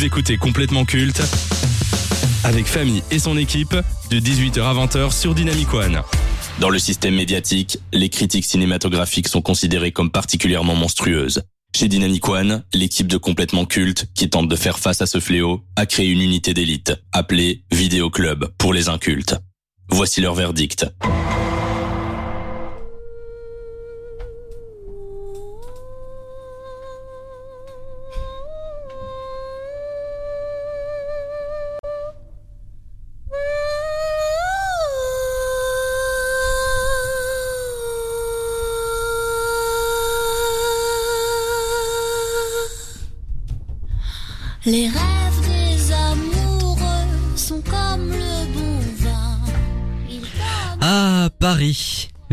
Vous écoutez complètement culte avec Famille et son équipe de 18h à 20h sur Dynamic One. Dans le système médiatique, les critiques cinématographiques sont considérées comme particulièrement monstrueuses. Chez Dynamic One, l'équipe de complètement culte, qui tente de faire face à ce fléau, a créé une unité d'élite, appelée Vidéo Club pour les incultes. Voici leur verdict.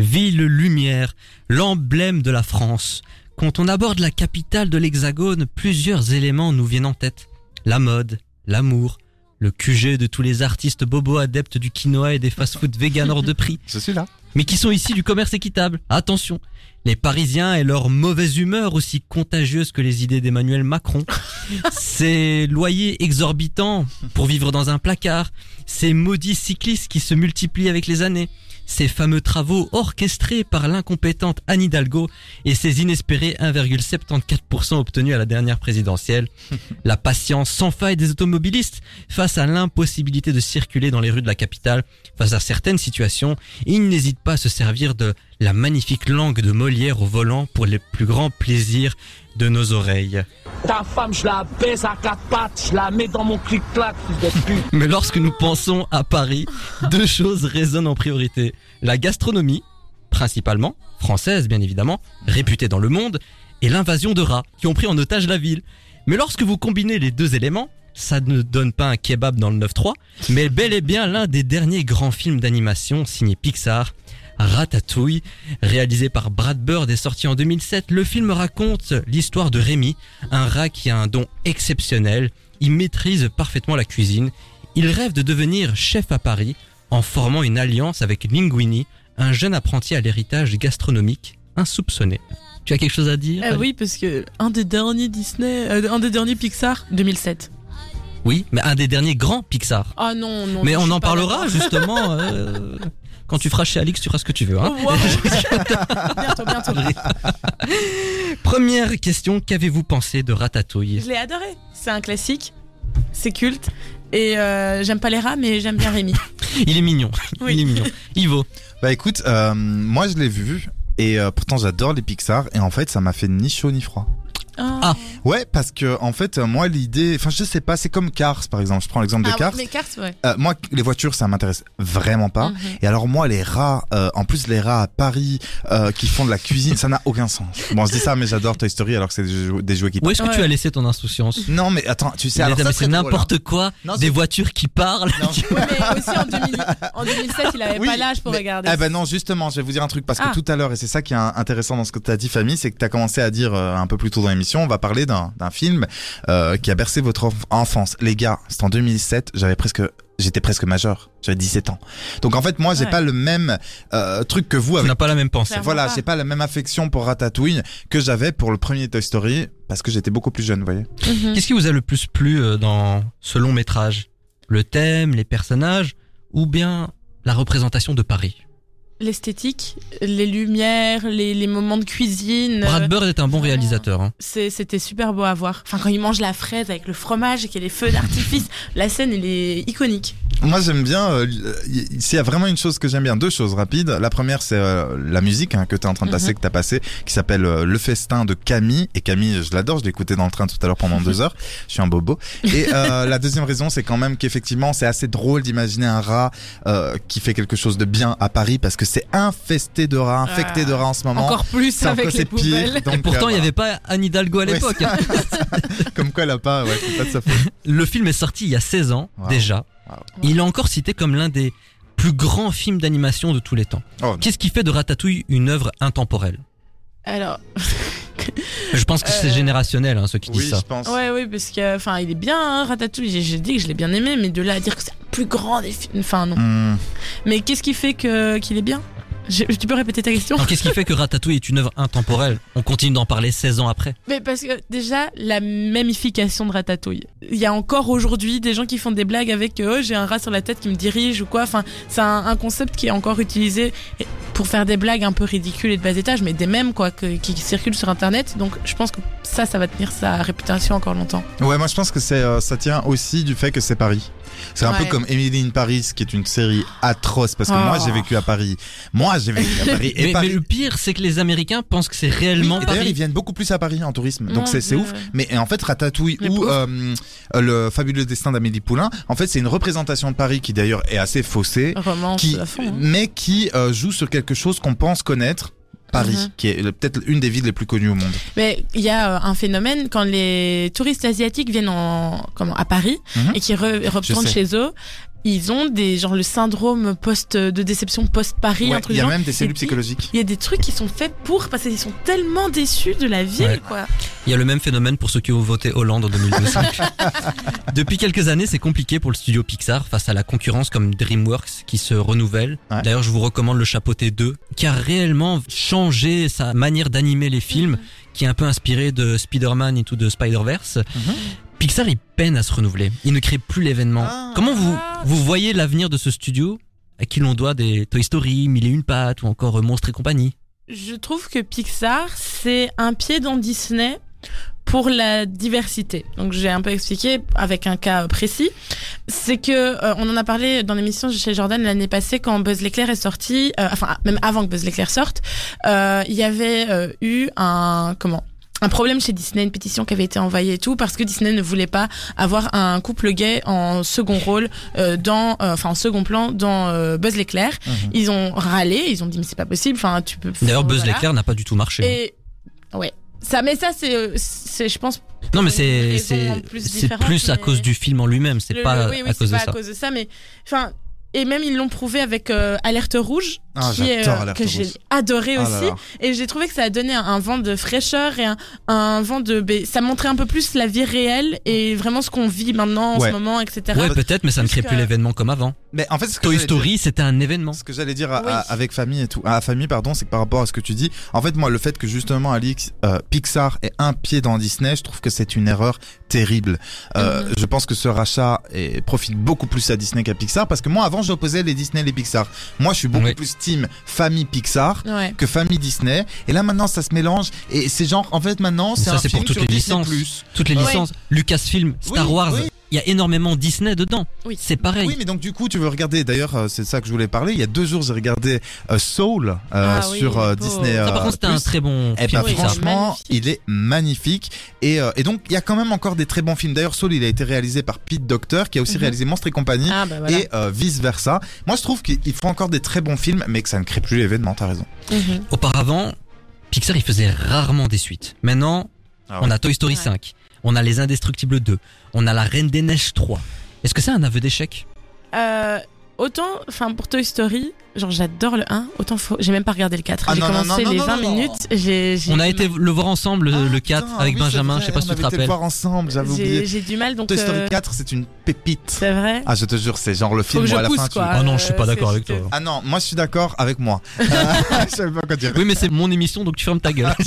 Ville lumière, l'emblème de la France. Quand on aborde la capitale de l'Hexagone, plusieurs éléments nous viennent en tête. La mode, l'amour, le QG de tous les artistes bobos adeptes du quinoa et des fast-food vegan hors de prix, Je suis là. mais qui sont ici du commerce équitable. Attention, les Parisiens et leur mauvaise humeur aussi contagieuse que les idées d'Emmanuel Macron. Ces loyers exorbitants pour vivre dans un placard, ces maudits cyclistes qui se multiplient avec les années, ces fameux travaux orchestrés par l'incompétente Anne Hidalgo et ces inespérés 1,74% obtenus à la dernière présidentielle. La patience sans faille des automobilistes face à l'impossibilité de circuler dans les rues de la capitale, face à certaines situations, ils n'hésitent pas à se servir de la magnifique langue de Molière au volant pour les plus grands plaisirs de nos oreilles. Ta femme, je la baisse à quatre pattes, je la mets dans mon clic-clac. Mais lorsque nous pensons à Paris, deux choses résonnent en priorité. La gastronomie, principalement, française bien évidemment, réputée dans le monde, et l'invasion de rats qui ont pris en otage la ville. Mais lorsque vous combinez les deux éléments, ça ne donne pas un kebab dans le 9-3, mais bel et bien l'un des derniers grands films d'animation signés Pixar, Ratatouille, réalisé par Brad Bird et sorti en 2007. Le film raconte l'histoire de Rémi, un rat qui a un don exceptionnel. Il maîtrise parfaitement la cuisine. Il rêve de devenir chef à Paris en formant une alliance avec Linguini, un jeune apprenti à l'héritage gastronomique insoupçonné. Tu as quelque chose à dire Euh, oui, parce que un des derniers Disney, euh, un des derniers Pixar, 2007. Oui, mais un des derniers grands Pixar. Ah non, non. mais on en parlera justement. euh, quand tu feras chez Alix, tu feras ce que tu veux. Hein. Wow. bientôt, bientôt. Première question, qu'avez-vous pensé de Ratatouille? Je l'ai adoré. C'est un classique. C'est culte. Et euh, j'aime pas les rats, mais j'aime bien Rémi. Il est mignon. Oui. Il est mignon. Ivo. Bah écoute, euh, moi je l'ai vu et euh, pourtant j'adore les Pixar et en fait ça m'a fait ni chaud ni froid. Ah. Ouais, parce que en fait euh, moi l'idée, enfin je sais pas, c'est comme Cars par exemple. Je prends l'exemple de Ah, Cars. mais cartes, ouais. Euh, moi les voitures ça m'intéresse vraiment pas. Mhm. Et alors moi les rats, euh, en plus les rats à Paris euh, qui font de la cuisine, ça n'a aucun sens. Bon je dis ça mais j'adore Toy Story alors que c'est des, jou- des jouets qui. Où est-ce que tu as laissé ton insouciance Non mais attends, tu sais Mais alors mais c'est n'importe quoi. Non, des voitures qui parlent. Non. Ouais, mais aussi en, 2000 en 2007, il avait Oui, pas l'âge pour mais- regarder. Eh ben non, justement, je vais vous dire un truc parce que Ah. tout à l'heure, et c'est ça qui est intéressant dans ce que tu as dit, Famille, c'est que tu as commencé à dire un peu plus tôt dans l'émission, on va parler d'un d'un film euh, qui a bercé votre enf- enfance. Les gars, c'est en 2007, j'avais presque j'étais presque majeur, j'avais 17 ans. Donc en fait, moi, j'ai Ouais. pas le même euh, truc que vous Tu avec n'as pas la même pensée. Voilà, j'ai pas la même affection pour Ratatouille que j'avais pour le premier Toy Story parce que j'étais beaucoup plus jeune, vous voyez. Mhm. Qu'est-ce qui vous a le plus plu euh, dans ce long métrage? Le thème, les personnages ou bien la représentation de Paris? L'esthétique, les lumières, les, les moments de cuisine. Brad euh, Bird est un bon réalisateur. hein. c'est- C'était super beau à voir. Enfin, quand il mange la fraise avec le fromage et qu'il y a les feux d'artifice, la scène, elle est iconique. Moi j'aime bien, euh, s'il y a vraiment une chose que j'aime bien, deux choses rapides. La première c'est euh, la musique hein, que tu es en train de passer, Mhm. que tu as passé, qui s'appelle euh, Le Festin de Camille. Et Camille, je l'adore, je l'ai écouté dans le train tout à l'heure pendant deux heures. Je suis un bobo. Et euh, la deuxième raison c'est quand même qu'effectivement c'est assez drôle d'imaginer un rat euh, qui fait quelque chose de bien à Paris parce que c'est infesté de rats, infecté de rats en ce moment. Encore plus C'est encore- avec les c'est pire. poubelles. Donc, Et pourtant, euh, il n'y avait pas Anne Hidalgo à l'époque. Comme quoi elle a pas, ouais, c'est pas de sa faute. Le film est sorti il y a 16 ans Wow. déjà. Il est encore cité comme l'un des plus grands films d'animation de tous les temps. Oh. Qu'est-ce qui fait de Ratatouille une œuvre intemporelle? Alors, Je pense que c'est Euh, générationnel, hein, ceux qui oui, disent ça. je pense. ouais, oui, parce que, enfin, il est bien, hein, Ratatouille. J'ai- dit que je l'ai bien aimé, mais de là à dire que c'est le plus grand des films, enfin, non. Hmm. Mais qu'est-ce qui fait que qu'il est bien? Tu peux répéter ta question Alors, Qu'est-ce qui fait que Ratatouille est une œuvre intemporelle On continue d'en parler 16 ans après. Mais parce que déjà, la mamification de Ratatouille. Il y a encore aujourd'hui des gens qui font des blagues avec euh, oh, j'ai un rat sur la tête qui me dirige ou quoi. Enfin, c'est un, un concept qui est encore utilisé pour faire des blagues un peu ridicules et de bas étage, mais des mèmes quoi, que- qui circulent sur internet. Donc je pense que ça, ça va tenir sa réputation encore longtemps. Ouais, moi je pense que c'est euh, ça tient aussi du fait que c'est Paris. C'est un peu Ouais. comme Emily in Paris, qui est une série atroce parce que Oh. moi j'ai vécu à Paris. Moi j'ai vécu à Paris. Et Mais, mais Paris... le pire, c'est que les Américains pensent que c'est réellement Oui, et D'ailleurs, Paris. ils viennent beaucoup plus à Paris en tourisme, donc Mon c'est ouf. Mais en fait, Ratatouille ou euh, le fabuleux destin d'Amélie Poulain, en fait, c'est une représentation de Paris qui d'ailleurs est assez faussée, Romance qui, à fond. hein. mais qui euh, joue sur quelque chose qu'on pense connaître. Paris, Mhm. qui est peut-être une des villes les plus connues au monde. Mais il y a euh, un phénomène quand les touristes asiatiques viennent en, comment, à Paris Mhm. et qui re- sais. chez eux. Ils ont des genre le syndrome post de déception post Paris Ouais, un truc il y a genre. même des cellules puis, psychologiques. Il y a des trucs qui sont faits pour parce qu'ils sont tellement déçus de la ville Ouais. quoi. Il y a le même phénomène pour ceux qui ont voté Hollande en 2012. Depuis quelques années, c'est compliqué pour le studio Pixar face à la concurrence comme DreamWorks qui se renouvelle. Ouais. D'ailleurs, je vous recommande le Chapeauté 2 qui a réellement changé sa manière d'animer les films, Mhm. qui est un peu inspiré de Spider-Man et tout de Spider-Verse. Pixar, il peine à se renouveler. Il ne crée plus l'événement. Ah. Comment vous, Ah. vous voyez l'avenir de ce studio à qui l'on doit des Toy Story, Mille et une pattes ou encore euh, Monstres et compagnie? Je trouve que Pixar c'est un pied dans Disney pour la diversité. Donc j'ai un peu expliqué avec un cas précis, c'est que euh, on en a parlé dans l'émission chez Jordan l'année passée quand Buzz l'éclair est sorti, euh, enfin même avant que Buzz l'éclair sorte, euh, il y avait euh, eu un comment? Un problème chez Disney, une pétition qui avait été envoyée et tout, parce que Disney ne voulait pas avoir un couple gay en second rôle, euh, dans, euh, enfin en second plan dans euh, Buzz l'éclair. Mhm. Ils ont râlé, ils ont dit mais c'est pas possible, enfin tu peux. D'ailleurs, Buzz voilà. l'éclair n'a pas du tout marché. Et ouais, ça, mais ça c'est, je pense. Non, mais c'est c'est plus plus à cause du film en lui-même, c'est pas le- oui, oui, à cause pas ça. à cause de ça, mais enfin. Et même ils l'ont prouvé avec euh, Alerte Rouge, Ah, qui est, j'adore euh, Alerte que j'ai adoré Ah aussi. là. Et j'ai trouvé que ça a donné un, un vent de fraîcheur et un, un vent de. ben, ça montrait un peu plus la vie réelle et vraiment ce qu'on vit maintenant en Ouais. ce moment, etc. Ouais, peut-être, mais ça ne crée plus l'événement comme avant. Mais en fait, ce Toy Story, c'était un événement. Ce que j'allais dire à- Oui. à- avec famille et tout, à famille pardon, c'est que par rapport à ce que tu dis, en fait moi le fait que justement Alix euh, Pixar ait un pied dans Disney, je trouve que c'est une erreur terrible. Euh, Mhm. Je pense que ce rachat est- profite beaucoup plus à Disney qu'à Pixar parce que moi avant j'opposais les Disney et les Pixar. Moi je suis beaucoup Oui. plus team famille Pixar Ouais. que famille Disney et là maintenant ça se mélange et c'est genre en fait maintenant c'est Ça, un c'est pour film toutes sur les Disney+. licences. Toutes les Ouais. licences, Lucasfilm, Star Oui, Wars, oui. Il y a énormément Disney dedans. Oui. C'est pareil. Oui, mais donc du coup, tu veux regarder. D'ailleurs, euh, c'est ça que je voulais parler. Il y a deux jours, j'ai regardé euh, Soul euh, Ah oui, sur euh. Disney. ça, par contre, c'était un très bon Eh film ben Oui, franchement, il est magnifique et, euh, et donc il y a quand même encore des très bons films. D'ailleurs, Soul, il a été réalisé par Pete Docter, qui a aussi Mhm. réalisé Monstres et compagnie Ah bah voilà. et euh, vice versa. Moi, je trouve qu'il faut encore des très bons films, mais que ça ne crée plus l'événement. T'as raison. Mhm. Auparavant, Pixar, il faisait rarement des suites. Maintenant, Ah on a Toy Story Ouais. 5, on a Les Indestructibles 2, on a La Reine des Neiges 3. Est-ce que c'est un aveu d'échec? Euh, autant, enfin pour Toy Story, genre j'adore le 1, autant faut... j'ai même pas regardé le 4. Ah j'ai non, commencé non, les non, 20 non, non. minutes, j'ai j'ai On a été le voir ensemble, le- Ah, le 4, putain, avec oui, Benjamin, je sais pas si on tu te avait été le rappelles. voir ensemble, j'avais J'ai oublié. j'ai du mal donc Toy Story euh, 4, c'est une pépite. c'est vrai. Ah, je te jure, c'est genre le film où à la pousse fin tu. Ah non, je suis pas Euh, d'accord avec toi. Ah non, moi je suis d'accord avec moi. Euh, je savais pas quoi dire. Oui, mais c'est mon émission, donc tu fermes ta gueule.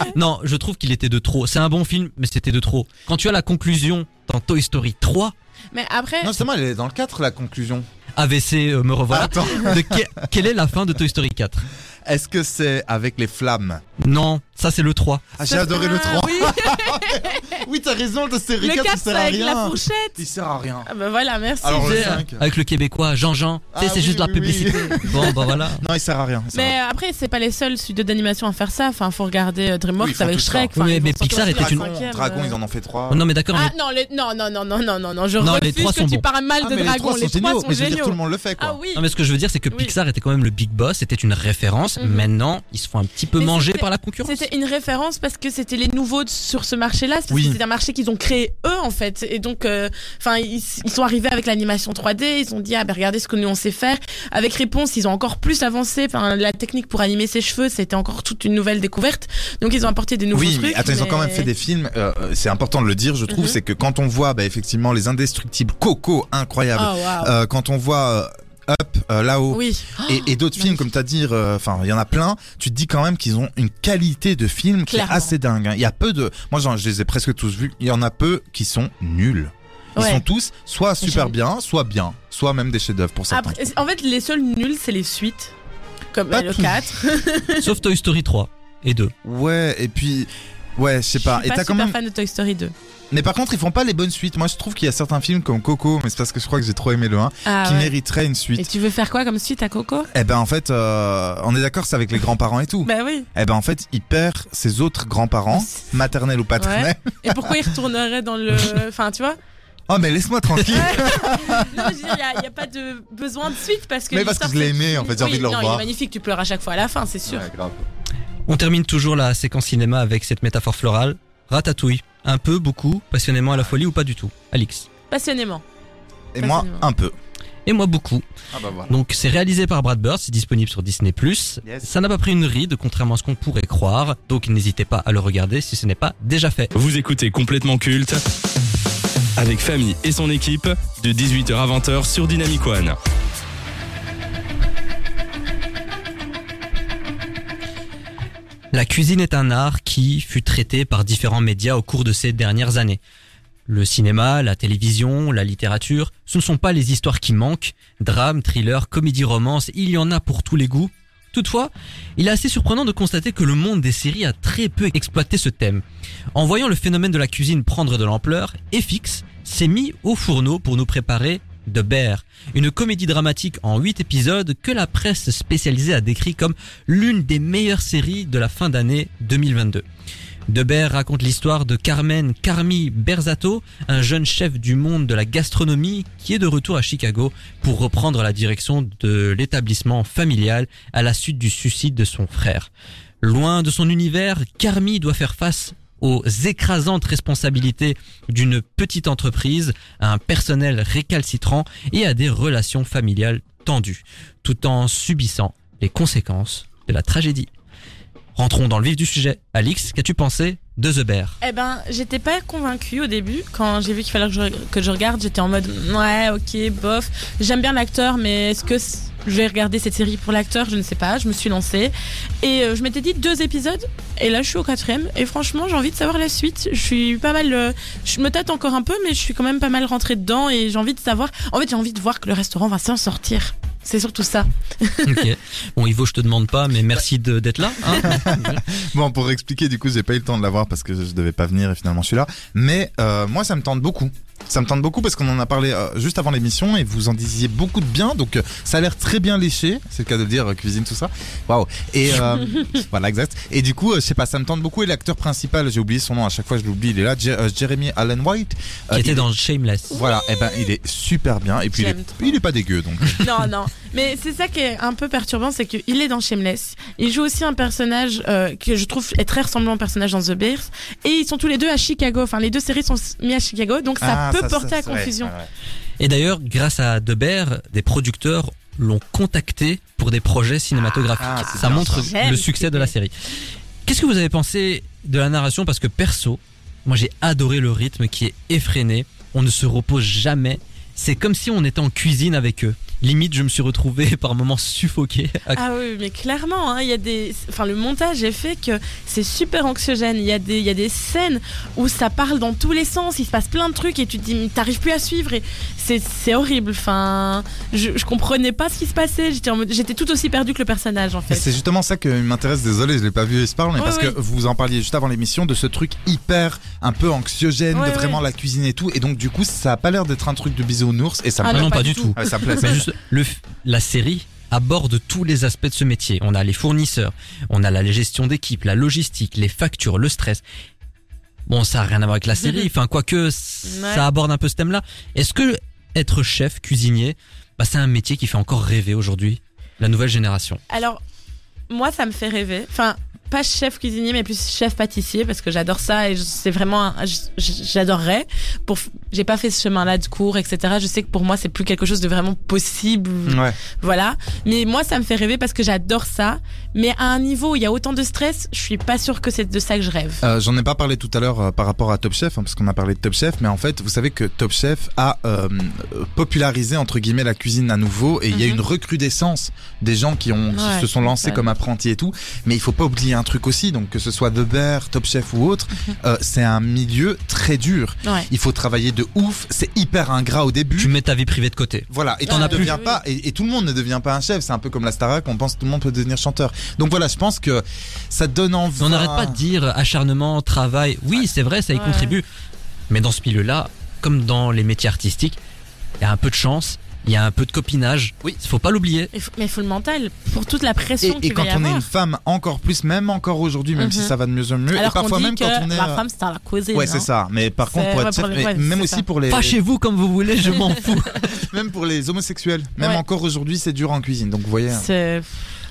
Ah, non, je trouve qu'il était de trop. C'est un bon film, mais c'était de trop. Quand tu as la conclusion dans Toy Story 3, Mais après, Non, justement, elle est dans le 4, la conclusion. AVC, euh, me revoilà. Attends, De que- quelle est la fin de Toy Story 4 est-ce que c'est avec les flammes? Non, ça c'est le 3. Ah, j'ai adoré le Ah, 3. Oui, Oui, t'as raison, le série le 4, 4 il c'est sert à avec la rien. fourchette. Il sert à rien. Ah bah voilà, merci. Alors, le J'ai- 5. Avec le québécois Jean-Jean. Tu sais, Ah c'est oui, juste la oui, oui. publicité. Bon, bah voilà. Non, il sert à rien. il sert à Mais rien. après, c'est pas les seuls studios d'animation à faire ça. Enfin, faut regarder euh, Oui, DreamWorks ils font avec tout ça. Shrek. Oui, Enfin, mais- ils mais vont sortir Pixar était la une- Dragon, cinquième, Dragon, euh. ils en ont fait 3. Oh, non, mais d'accord, Ah mais non, les- non, non, non, non, non, non, non, je Non, les refuse trois que sont tu bons. parles mal Ah, de mais les Dragon. 3 sont Mais je veux dire, géniaux. tout le monde le fait, quoi. Ah oui. Non mais ce que je veux dire c'est que Oui. Pixar était quand même le big boss, c'était une référence. Mhm. Maintenant, ils se font un petit peu Mais manger c'était- par la concurrence. C'était une référence parce que c'était les nouveaux sur ce marché-là. Oui. C'était un marché qu'ils ont créé eux en fait. Et donc, euh, enfin, ils, ils sont arrivés avec l'animation 3D. Ils ont dit ah ben regardez ce que nous on sait faire. Avec Réponse, ils ont encore plus avancé. Enfin, la technique pour animer ses cheveux, c'était encore toute une nouvelle découverte. Donc ils ont apporté des nouveaux Oui, trucs. mais attends, ils ont quand même fait des films. euh, euh, c'est important de le dire, je trouve, Mhm. c'est que quand on voit, bah, effectivement, les indestructibles Coco, incroyable. Euh, quand on voit Up, euh, là-haut. Oui. Et, et d'autres films, comme tu as dit, euh, enfin, il y en a plein. Tu te dis quand même qu'ils ont une qualité de film qui Clairement. est assez dingue. hein. Il y a peu de, moi, j'en- je les ai presque tous vus. Il y en a peu qui sont nuls. Ils Ouais. sont tous soit super bien, soit bien, soit même des chefs-d'œuvre pour certains. Après, en fait, les seuls nuls, c'est les suites. Comme Pas euh, le tout. 4. Sauf Toy Story 3 et 2. Ouais, et puis, ouais, je sais Je pas. suis Et pas t'as super quand même. fan de Toy Story 2. Mais par contre, ils font pas les bonnes suites. Moi, je trouve qu'il y a certains films comme Coco, mais c'est parce que je crois que j'ai trop aimé le 1, Ah, qui ouais. mériteraient une Et suite. tu veux faire quoi comme suite à Coco? Eh ben, en fait, euh, on est d'accord, c'est avec les grands-parents et tout. Bah oui. Eh ben, en fait, il perd ses autres grands-parents, maternels ou paternels. Et pourquoi il retournerait dans le. Enfin, tu vois? Oh, mais laisse-moi tranquille. Non, je veux dire, il n'y a, pas de besoin de suite parce que. Mais parce que je l'ai aimé, en fait, j'ai Oui, envie de le non, revoir. Il est magnifique, tu pleures à chaque fois à la fin, c'est sûr. Ouais, grave. On termine toujours la séquence cinéma avec cette métaphore florale. Ratatouille. Un peu, beaucoup, passionnément à la folie ou pas du tout? Alix. Passionnément. Et moi, un peu. Et moi beaucoup. Ah bah voilà. Donc c'est réalisé par Brad Bird, c'est disponible sur Disney+. Yes. Ça n'a pas pris une ride, contrairement à ce qu'on pourrait croire. Donc n'hésitez pas à le regarder si ce n'est pas déjà fait. Vous écoutez complètement culte avec Famille et son équipe de 18h à 20h sur Dynamic One. La cuisine est un art qui fut traité par différents médias au cours de ces dernières années. Le cinéma, la télévision, la littérature, ce ne sont pas les histoires qui manquent. Drame, thriller, comédie, romance, il y en a pour tous les goûts. Toutefois, il est assez surprenant de constater que le monde des séries a très peu exploité ce thème. En voyant le phénomène de la cuisine prendre de l'ampleur, FX s'est mis au fourneau pour nous préparer The Bear, une comédie dramatique en 8 épisodes que la presse spécialisée a décrit comme l'une des meilleures séries de la fin d'année 2022. De Bear raconte l'histoire de Carmen Carmi Berzato, un jeune chef du monde de la gastronomie qui est de retour à Chicago pour reprendre la direction de l'établissement familial à la suite du suicide de son frère. Loin de son univers, Carmi doit faire face aux écrasantes responsabilités d'une petite entreprise, à un personnel récalcitrant et à des relations familiales tendues, tout en subissant les conséquences de la tragédie. Rentrons dans le vif du sujet. Alix, qu'as-tu pensé de The Bear? Eh ben, j'étais pas convaincue au début. Quand j'ai vu qu'il fallait que je, regarde, j'étais en mode ouais, ok, bof. J'aime bien l'acteur, mais est-ce que vais regarder cette série pour l'acteur Je ne sais pas. Je me suis lancée et euh, je m'étais dit deux épisodes. Et là, je suis au quatrième. Et franchement, j'ai envie de savoir la suite. Je suis pas mal. euh, je me tâte encore un peu, mais je suis quand même pas mal rentrée dedans et j'ai envie de savoir. En fait, j'ai envie de voir que le restaurant va s'en sortir. C'est surtout ça. Ok. Bon, Ivo, je te demande pas, mais merci de- d'être là. hein. Bon, pour expliquer, du coup, j'ai pas eu le temps de la voir parce que je devais pas venir et finalement je suis là. Mais euh, moi, ça me tente beaucoup. Ça me tente beaucoup parce qu'on en a parlé euh, juste avant l'émission et vous en disiez beaucoup de bien. Donc, euh, ça a l'air très bien léché. C'est le cas de le dire, euh, cuisine, tout ça. Waouh. Et euh, voilà, exact. Et du coup, euh, je sais pas, ça me tente beaucoup. Et l'acteur principal, j'ai oublié son nom. À chaque fois, je l'oublie. Il est là, Je- euh, Jeremy Allen White. Euh, qui était il- dans Shameless. Voilà. Et ben, il est super bien. Et puis, il est, il est pas dégueu. Donc, non, non. Mais c'est ça qui est un peu perturbant, c'est qu'il est dans Shameless. Il joue aussi un personnage euh, que je trouve est très ressemblant au personnage dans The Bears. Et ils sont tous les deux à Chicago. Enfin, les deux séries sont mis à Chicago, donc ça Ah, peut porter à confusion. ouais, ouais. Et d'ailleurs, grâce à De Bear, des producteurs l'ont contacté pour des projets cinématographiques. Ah, ça bien montre ça. Le succès de la série. Qu'est-ce que vous avez pensé de la narration? Parce que perso, moi j'ai adoré le rythme qui est effréné. On ne se repose jamais. C'est comme si on était en cuisine avec eux. Limite, je me suis retrouvé par moments suffoqué. à- Ah oui, mais clairement, hein, il y a des, enfin le montage est fait que c'est super anxiogène. Il y a des, il y a des scènes où ça parle dans tous les sens, il se passe plein de trucs et tu te dis, mais t'arrives plus à suivre et c'est, c'est horrible. Enfin, je, je comprenais pas ce qui se passait. J'étais en mode- j'étais tout aussi perdu que le personnage en fait. c'est justement ça qui m'intéresse, désolé, je l'ai pas vu Esparle, mais parce que vous en parliez juste avant l'émission de ce truc hyper un peu anxiogène, de vraiment la cuisine et tout, et donc du coup ça a pas l'air d'être un truc de bisounours et ça me Ah plaît. non, pas pas du tout. Ah, ça me plaît. le, la série aborde tous les aspects de ce métier. On a les fournisseurs, on a la gestion d'équipe, la logistique, les factures, le stress. Bon, ça a rien à voir avec la série. Enfin, quoique, ça aborde un peu ce thème-là. Est-ce que être chef, cuisinier, bah, c'est un métier qui fait encore rêver aujourd'hui la nouvelle génération? Alors, moi, ça me fait rêver. Enfin, pas chef cuisinier, mais plus chef pâtissier, parce que j'adore ça et c'est vraiment, j'adorerais pour J'ai pas fait ce chemin-là de cours, etc. Je sais que pour moi, c'est plus quelque chose de vraiment possible. Ouais. Voilà. Mais moi, ça me fait rêver parce que j'adore ça. Mais à un niveau où il y a autant de stress, je suis pas sûre que c'est de ça que je rêve. Euh, J'en ai pas parlé tout à l'heure euh, par rapport à Top Chef, hein, parce qu'on a parlé de Top Chef, mais en fait, vous savez que Top Chef a euh, popularisé entre guillemets la cuisine à nouveau, et il y a Mhm. une recrudescence des gens qui ont qui se sont lancés comme apprentis et tout. Mais il faut pas oublier un truc aussi, donc que ce soit The Bear, Top Chef ou autre, euh, c'est un milieu très dur. Ouais. Il faut travailler de ouf, c'est hyper ingrat au début. Tu mets ta vie privée de côté. Voilà, et tu T'en ne as plus. deviens pas, et, et tout le monde ne devient pas un chef. C'est un peu comme la Starac, on pense que tout le monde peut devenir chanteur. Donc voilà, je pense que ça donne envie. On n'arrête pas de dire acharnement, travail. Oui, c'est vrai, ça y Ouais. contribue. Mais dans ce milieu-là, comme dans les métiers artistiques, il y a un peu de chance, il y a un peu de copinage. Oui. Il faut pas l'oublier. Mais il faut le mental pour toute la pression Et, quand y on est une femme, encore plus, même encore aujourd'hui, même si Mhm. ça va de mieux en mieux, Alors et parfois dit même que quand on est. la euh, femme, c'est à la cuisine. Ouais, hein. c'est ça. Mais par contre, pour être chef, mais même aussi ça. pour les, Fâchez-vous comme vous voulez, je m'en fous. même pour les homosexuels, même Ouais. encore aujourd'hui, c'est dur en cuisine. Donc vous voyez. hein. C'est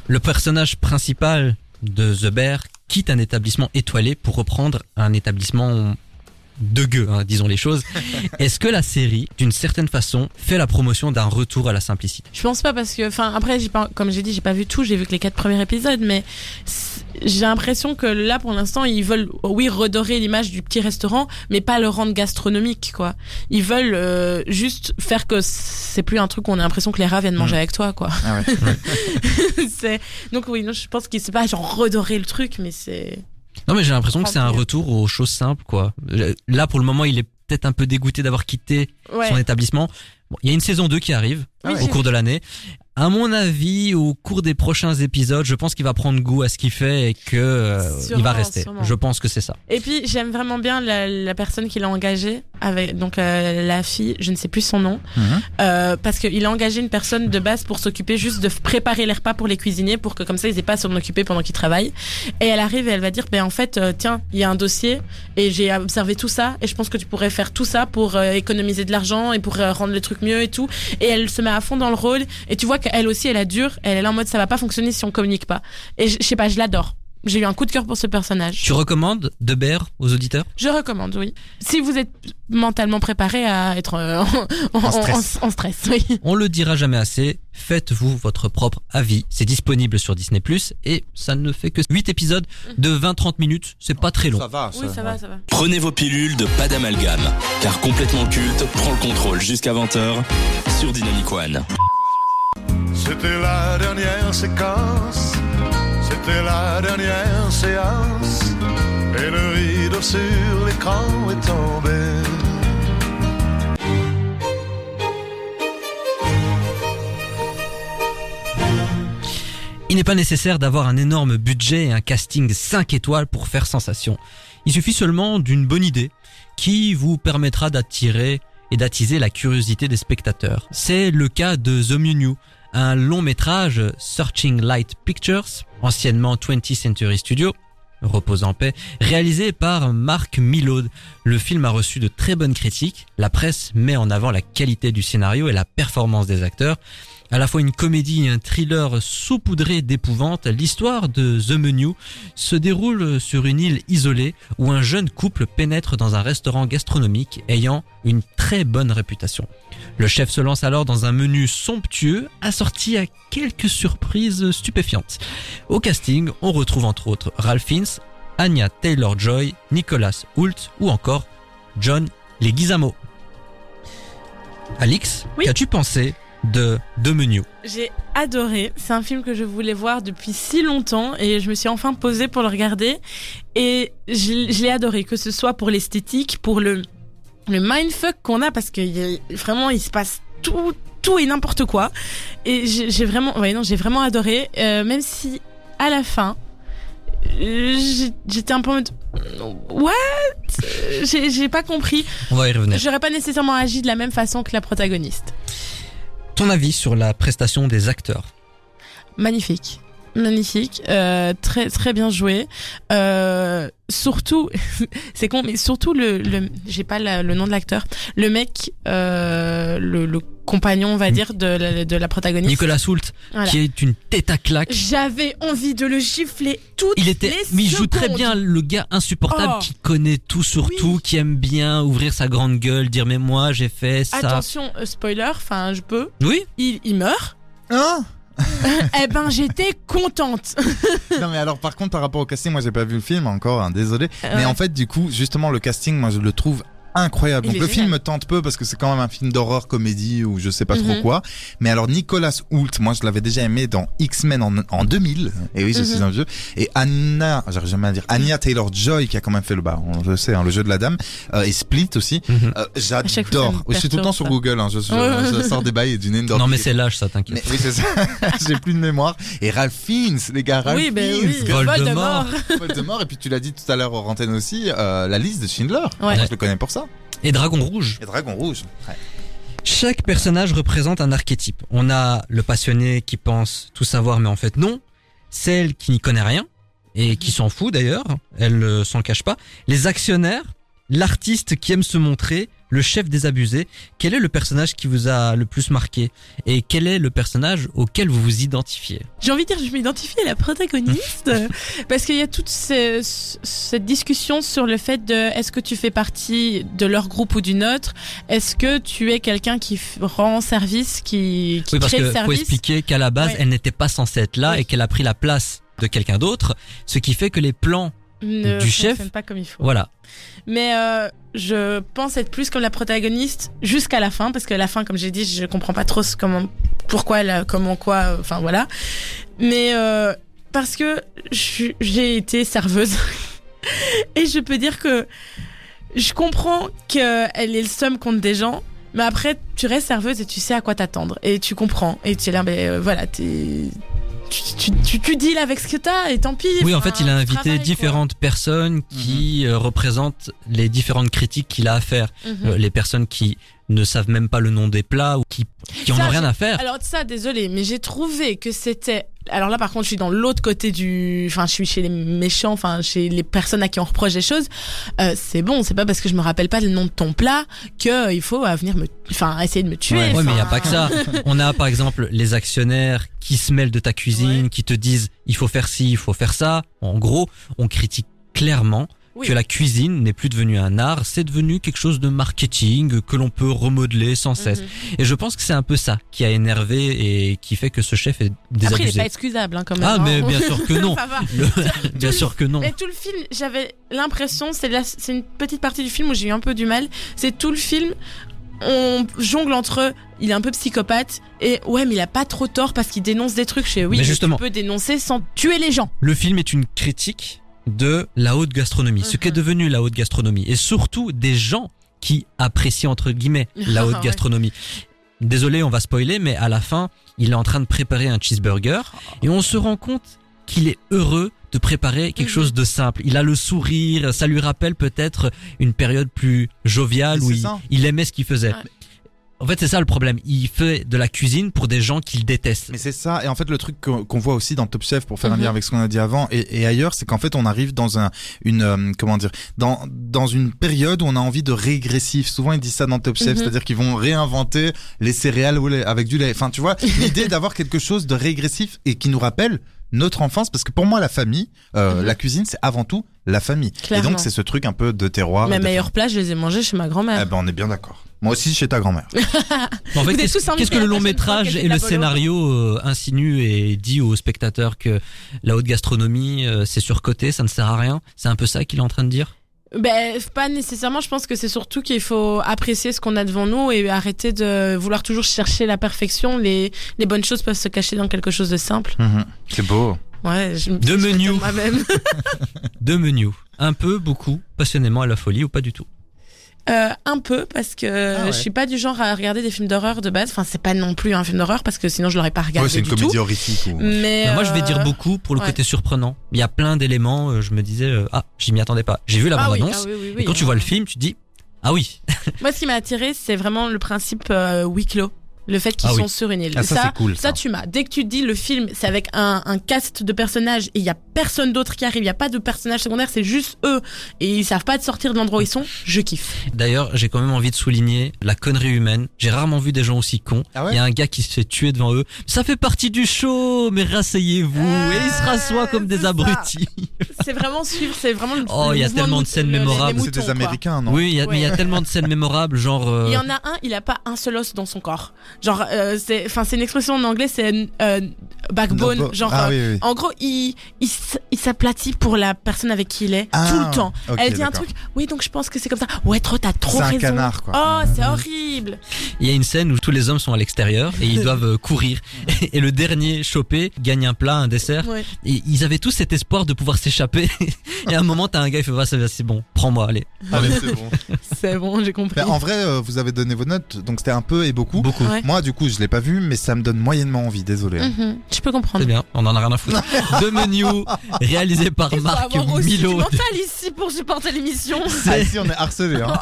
Le personnage principal de The Bear quitte un établissement étoilé pour reprendre un établissement de gueux, hein, disons les choses. Est-ce que la série, d'une certaine façon, fait la promotion d'un retour à la simplicité? Je pense pas parce que, enfin, après, j'ai pas, comme j'ai dit, j'ai pas vu tout, j'ai vu que les quatre premiers épisodes, mais j'ai l'impression que là, pour l'instant, ils veulent, oui, redorer l'image du petit restaurant, mais pas le rendre gastronomique, quoi. Ils veulent euh, juste faire que c'est plus un truc où on a l'impression que les rats viennent manger Mm. avec toi, quoi. Ah ouais. donc oui, non, je pense que c'est pas genre redorer le truc, mais c'est. Non mais j'ai l'impression que c'est un retour aux choses simples, quoi. Là, pour le moment, il est peut-être un peu dégoûté d'avoir quitté Ouais. son établissement. Bon, il y a une saison 2 qui arrive Oui, au cours de l'année. À mon avis, au cours des prochains épisodes, je pense qu'il va prendre goût à ce qu'il fait et que euh, il va rester. sûrement. Je pense que c'est ça. Et puis j'aime vraiment bien la, la personne qui l'a engagé avec donc euh, la fille, je ne sais plus son nom, Mhm. euh, parce qu'il a engagé une personne de base pour s'occuper juste de préparer les repas pour les cuisiniers pour que comme ça ils aient pas à s'en occuper pendant qu'ils travaillent. Et elle arrive et elle va dire ben en fait euh, tiens il y a un dossier et j'ai observé tout ça et je pense que tu pourrais faire tout ça pour euh, économiser de l'argent et pour rendre les trucs mieux et tout. Et elle se met à fond dans le rôle et tu vois qu'elle aussi elle a dur, elle est là en mode ça va pas fonctionner si on communique pas. Et je sais pas je l'adore. J'ai eu un coup de cœur pour ce personnage. Tu recommandes De Bear aux auditeurs? Je recommande, oui. Si vous êtes mentalement préparé à être euh, en, en- stress. en- en stress, oui. On le dira jamais assez. Faites-vous votre propre avis. C'est disponible sur Disney Plus et ça ne fait que 8 épisodes de 20-30 minutes. C'est pas très long. Ça va. Oui, ça va, ça va. Prenez vos pilules de pas d'amalgame, car complètement culte prend le contrôle jusqu'à 20h sur Dynamic One. C'était la dernière séquence, c'était la dernière séance, et le rideau sur l'écran est tombé. Il n'est pas nécessaire d'avoir un énorme budget et un casting 5 étoiles pour faire sensation. Il suffit seulement d'une bonne idée qui vous permettra d'attirer et d'attiser la curiosité des spectateurs. C'est le cas de The Mew, un long métrage Searching Light Pictures, anciennement 20th Century Studio, repose en paix, réalisé par Mark Millod. Le film a reçu de très bonnes critiques. La presse met en avant la qualité du scénario et la performance des acteurs. À la fois une comédie et un thriller saupoudré d'épouvante, l'histoire de The Menu se déroule sur une île isolée où un jeune couple pénètre dans un restaurant gastronomique ayant une très bonne réputation. Le chef se lance alors dans un menu somptueux assorti à quelques surprises stupéfiantes. Au casting, on retrouve entre autres Ralph Fiennes, Anya Taylor-Joy, Nicolas Hoult ou encore John Leguizamo. Alix, Oui. qu'as-tu pensé de Menu J'ai adoré. C'est un film que je voulais voir depuis si longtemps et je me suis enfin posée pour le regarder. Et je, je l'ai adoré, que ce soit pour l'esthétique, pour le, le mindfuck qu'on a, parce que y a- vraiment, il se passe tout, tout et n'importe quoi. Et j'ai vraiment, ouais, non, j'ai vraiment adoré. Euh, même si, à la fin, j'étais un peu en mode, what? J'ai pas compris. On va y revenir. J'aurais pas nécessairement agi de la même façon que la protagoniste. Ton avis sur la prestation des acteurs? Magnifique. Magnifique, euh, très très bien joué. Euh, surtout, c'est con, mais surtout le, le j'ai pas la- le nom de l'acteur, le mec, euh, le, le compagnon, on va dire, de la, de la protagoniste. Nicolas Soult, Voilà. qui est une tête à claque. J'avais envie de le gifler toutes Il était, les mais il joue très bien le gars insupportable Oh. qui connaît tout sur Oui. tout, qui aime bien ouvrir sa grande gueule, dire mais moi j'ai fait ça. Attention, spoiler, enfin je peux. Oui, Il, il meurt. Hein? eh ben j'étais contente. non mais alors par contre par rapport au casting, moi j'ai pas vu le film encore, hein, désolé. Mais en fait du coup justement le casting, moi je le trouve incroyable. Il Donc le film me tente peu parce que c'est quand même un film d'horreur comédie ou je sais pas trop Mhm. quoi. Mais alors Nicolas Hoult, moi je l'avais déjà aimé dans X-Men en, en 2000. Et oui, je suis un vieux. Et Anna, j'arrive jamais à dire Anya Taylor Joy qui a quand même fait le bah, on le sait, hein, le jeu de la dame euh, et Split aussi. Mhm. Euh, J'adore. Je suis tout le temps sur Google. Hein, je, je- ouais. je sors des bails et du name non mais c'est l'âge ça, t'inquiète. Oui, c'est ça. J'ai plus de mémoire. Et Ralph Fiennes, les gars, Ralph oui, ben Fiennes. oui. Voldemort. Voldemort. Et puis tu l'as dit tout à l'heure au antenne aussi, euh, la liste de Schindler. Ouais. Moi, je le connais pour ça. Et Dragon Rouge. Et Dragon Rouge. Chaque personnage représente un archétype. On a le passionné qui pense tout savoir mais en fait non. Celle qui n'y connaît rien et qui s'en fout d'ailleurs, elle ne s'en cache pas. Les actionnaires, l'artiste qui aime se montrer, le chef des abusés. Quel est le personnage qui vous a le plus marqué Et quel est le personnage auquel vous vous identifiez? J'ai envie de dire, je m'identifie à la protagoniste parce qu'il y a toute ce- ce- cette discussion sur le fait de est-ce que tu fais partie de leur groupe ou d'une autre? Est-ce que tu es quelqu'un qui rend service, qui, qui Oui, parce crée que le faut expliquer qu'à la base, Ouais. elle n'était pas censée être là Oui. et qu'elle a pris la place de quelqu'un d'autre, ce qui fait que les plans, ne du chef pas comme il faut. voilà, Mais euh, je pense être plus comme la protagoniste jusqu'à la fin, parce que la fin, comme j'ai dit, je comprends pas trop ce- comment, pourquoi, la, comment, quoi, enfin voilà. Mais euh, parce que j'ai été serveuse et je peux dire que je comprends qu'elle est le seum contre des gens. Mais après, tu restes serveuse et tu sais à quoi t'attendre. Et tu comprends. Et tu es là, ben euh, voilà, t'es. Tu, tu, tu, tu deals avec ce que t'as et tant pis. Oui, en fait, il a invité quoi. différentes personnes qui euh, représentent les différentes critiques qu'il a à faire. Mhm. Euh, les personnes qui ne savent même pas le nom des plats ou qui, qui en Ça, ont rien à faire. Alors ça, désolé, mais j'ai trouvé que c'était. Alors là, par contre, je suis dans l'autre côté du. Enfin, je suis chez les méchants, enfin, chez les personnes à qui on reproche des choses. Euh, c'est bon, c'est pas parce que je me rappelle pas le nom de ton plat que il faut euh, venir me. Enfin, essayer de me tuer. Ouais, mais il y a pas que ça. On a par exemple les actionnaires qui se mêlent de ta cuisine, Ouais. qui te disent il faut faire ci, il faut faire ça. En gros, on critique clairement Oui. que la cuisine n'est plus devenue un art, c'est devenu quelque chose de marketing que l'on peut remodeler sans cesse. Mhm. Et je pense que c'est un peu ça qui a énervé et qui fait que ce chef est Après, il est désabusé. pas excusable, hein, quand même. Ah, hein. mais bien sûr que non. Le- bien sûr que non. Mais tout le film, j'avais l'impression, c'est la- une petite partie du film où j'ai eu un peu du mal. C'est tout le film, on jongle entre, il est un peu psychopathe et ouais, mais il a pas trop tort parce qu'il dénonce des trucs. Fais oui, Mais mais justement. tu peux dénoncer sans tuer les gens. Le film est une critique de la haute gastronomie, ce Mhm. qu'est devenu la haute gastronomie, et surtout des gens qui apprécient entre guillemets la haute Ouais. gastronomie. Désolé, on va spoiler, mais à la fin, il est en train de préparer un cheeseburger et on se rend compte qu'il est heureux de préparer quelque Mhm. chose de simple. Il a le sourire, ça lui rappelle peut-être une période plus joviale où il, aimait ce qu'il faisait. Ouais. En fait, c'est ça le problème. Il fait de la cuisine pour des gens qu'il déteste. Mais c'est ça. Et en fait, le truc qu'on voit aussi dans Top Chef, pour faire un Mhm. lien avec ce qu'on a dit avant et, et ailleurs, c'est qu'en fait, on arrive dans un, une, euh, comment dire, dans, dans une période où on a envie de régressif. Souvent, ils disent ça dans Top Chef, Mhm. c'est-à-dire qu'ils vont réinventer les céréales au lait- avec du lait. Enfin, tu vois, l'idée d'avoir quelque chose de régressif et qui nous rappelle notre enfance, parce que pour moi, la famille, euh, Mhm. la cuisine, c'est avant tout la famille. Et donc, c'est ce truc un peu de terroir. Mes meilleurs plats, je les ai mangés chez ma Eh grand-mère. ben, on est bien d'accord. Moi aussi, chez ta grand-mère. En fait, qu'est-ce que le long métrage et le scénario euh, insinue et dit aux spectateurs que la haute gastronomie euh, c'est surcoté, ça ne sert à rien C'est un peu ça qu'il est en train de dire? Ben, pas nécessairement. Je pense que c'est surtout qu'il faut apprécier ce qu'on a devant nous et arrêter de vouloir toujours chercher la perfection. Les, les bonnes choses peuvent se cacher dans quelque chose de simple. Mhm. C'est beau. Ouais, je me Deux menus. moi-même. Deux menus. Un peu, beaucoup, passionnément à la folie ou pas du tout Euh, un peu parce que Ah ouais. je suis pas du genre à regarder des films d'horreur de base. Enfin, c'est pas non plus un film d'horreur parce que sinon je l'aurais pas regardé Ouais, c'est une du comédie tout. horrifique. Ou... Mais Moi je vais euh, dire beaucoup pour le ouais. côté surprenant. Il y a plein d'éléments, euh, je me disais, euh, ah, j'y m'y attendais pas. J'ai vu la ah oui, bande-annonce, ah oui, oui, et quand tu vois le film, tu te dis, ah oui, Moi, ce qui m'a attiré, c'est vraiment le principe euh, huis clos. Le fait qu'ils Ah oui. sont sur une île. Ah, ça, cool, ça. tu m'as. Dès que tu te dis le film, c'est avec un, un cast de personnages et il y a personne d'autre qui arrive, il y a pas de personnages secondaires, c'est juste eux et ils savent pas de sortir de l'endroit où ils sont, je kiffe. D'ailleurs, j'ai quand même envie de souligner la connerie humaine. J'ai rarement vu des gens aussi cons. Ah ouais Il y a un gars qui se fait tuer devant eux. Ça fait partie du show, mais rasseyez-vous. et ils se rassoient comme des ça. abrutis. C'est vraiment suivre, c'est vraiment le Oh, il y a tellement de scènes le- les- les mémorables. C'est des. Américains, non Oui, il y a- mais il y a tellement de scènes mémorables, genre. euh, Il y en a un, il a pas un seul os dans son corps. Genre, euh, c'est, enfin, c'est une expression en anglais, c'est euh, backbone. Non, Genre, ah, euh, oui, oui. en gros, il, il, il s'aplatit pour la personne avec qui il est Ah, tout le temps. Elle dit un truc. Oui, donc je pense que c'est comme ça. Ouais, trop, t'as trop C'est un raison. canard, quoi. Oh, c'est horrible. Il y a une scène où tous les hommes sont à l'extérieur et ils doivent euh, courir. Et le dernier chopé gagne un plat, un dessert. Ouais. Et ils avaient tous cet espoir de pouvoir s'échapper. Et à un moment, t'as un gars qui fait, va, c'est c'est bon, prends-moi, allez. Allez, c'est bon. C'est bon, j'ai compris. En vrai, euh, vous avez donné vos notes, donc c'était un peu et beaucoup. Beaucoup. Ouais. Moi, du coup, je l'ai pas vu, mais ça me donne moyennement envie. Désolé. hein. Mhm, Je peux comprendre. C'est bien, on en a rien à foutre. The Menu, réalisé par Il faut Marc avoir aussi du mental ici pour supporter l'émission. Ah, ici, on est harcelé. Hein.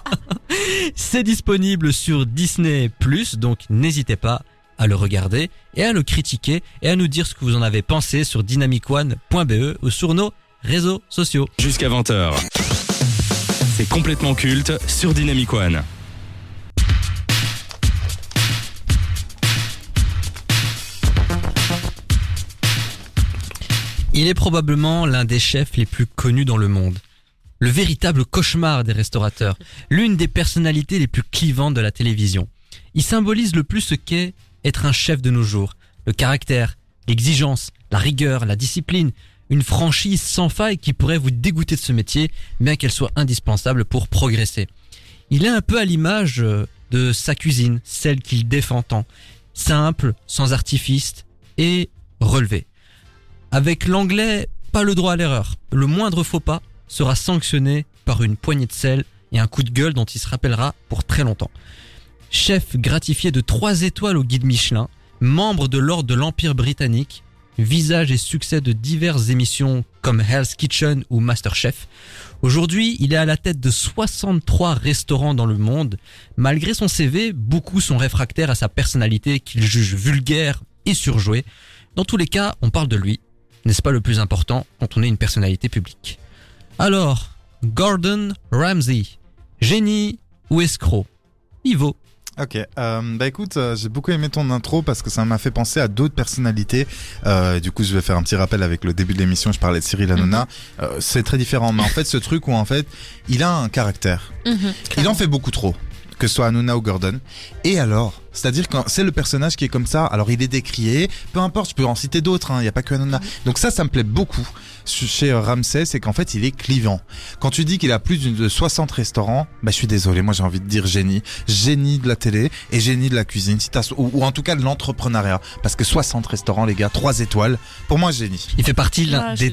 C'est disponible sur Disney+, donc n'hésitez pas à le regarder et à le critiquer et à nous dire ce que vous en avez pensé sur dynamicone.be ou sur nos réseaux sociaux. Jusqu'à 20h. C'est complètement culte sur Dynamic One. Il est probablement l'un des chefs les plus connus dans le monde. Le véritable cauchemar des restaurateurs. L'une des personnalités les plus clivantes de la télévision. Il symbolise le plus ce qu'est être un chef de nos jours. Le caractère, l'exigence, la rigueur, la discipline. Une franchise sans faille qui pourrait vous dégoûter de ce métier, bien qu'elle soit indispensable pour progresser. Il est un peu à l'image euh, de sa cuisine, celle qu'il défend tant. Simple, sans artifice et relevé. Avec l'anglais, pas le droit à l'erreur. Le moindre faux pas sera sanctionné par une poignée de sel et un coup de gueule dont il se rappellera pour très longtemps. Chef gratifié de 3 étoiles au guide Michelin, membre de l'ordre de l'Empire britannique, visage et succès de diverses émissions comme Hell's Kitchen ou Masterchef. Aujourd'hui, il est à la tête de 63 restaurants dans le monde. Malgré son CV, beaucoup sont réfractaires à sa personnalité qu'il juge vulgaire et surjouée. Dans tous les cas, on parle de lui. N'est-ce pas le plus important quand on est une personnalité publique? Alors, Gordon Ramsay, génie ou escroc? Ivo. Ok, euh, bah écoute, euh, j'ai beaucoup aimé ton intro parce que ça m'a fait penser à d'autres personnalités. Euh, du coup, je vais faire un petit rappel avec le début de l'émission. Je parlais de Cyril Hanouna. Euh, c'est très différent, mais en fait, ce truc où en fait, il a un caractère. Mhm, Il en fait beaucoup trop, que ce soit Hanouna ou Gordon. Et alors, c'est-à-dire quand c'est le personnage qui est comme ça, alors il est décrié, peu importe, je peux en citer d'autres, hein, il n'y a pas que Hanouna. Donc ça, ça me plaît beaucoup chez euh, Ramsay, c'est qu'en fait, il est clivant. Quand tu dis qu'il a plus de 60 restaurants, bah je suis désolé, moi j'ai envie de dire génie. Génie de la télé et génie de la cuisine, si t'as- ou, ou en tout cas de l'entrepreneuriat. Parce que 60 restaurants, les gars, 3 étoiles, pour moi génie. Il fait partie l'un des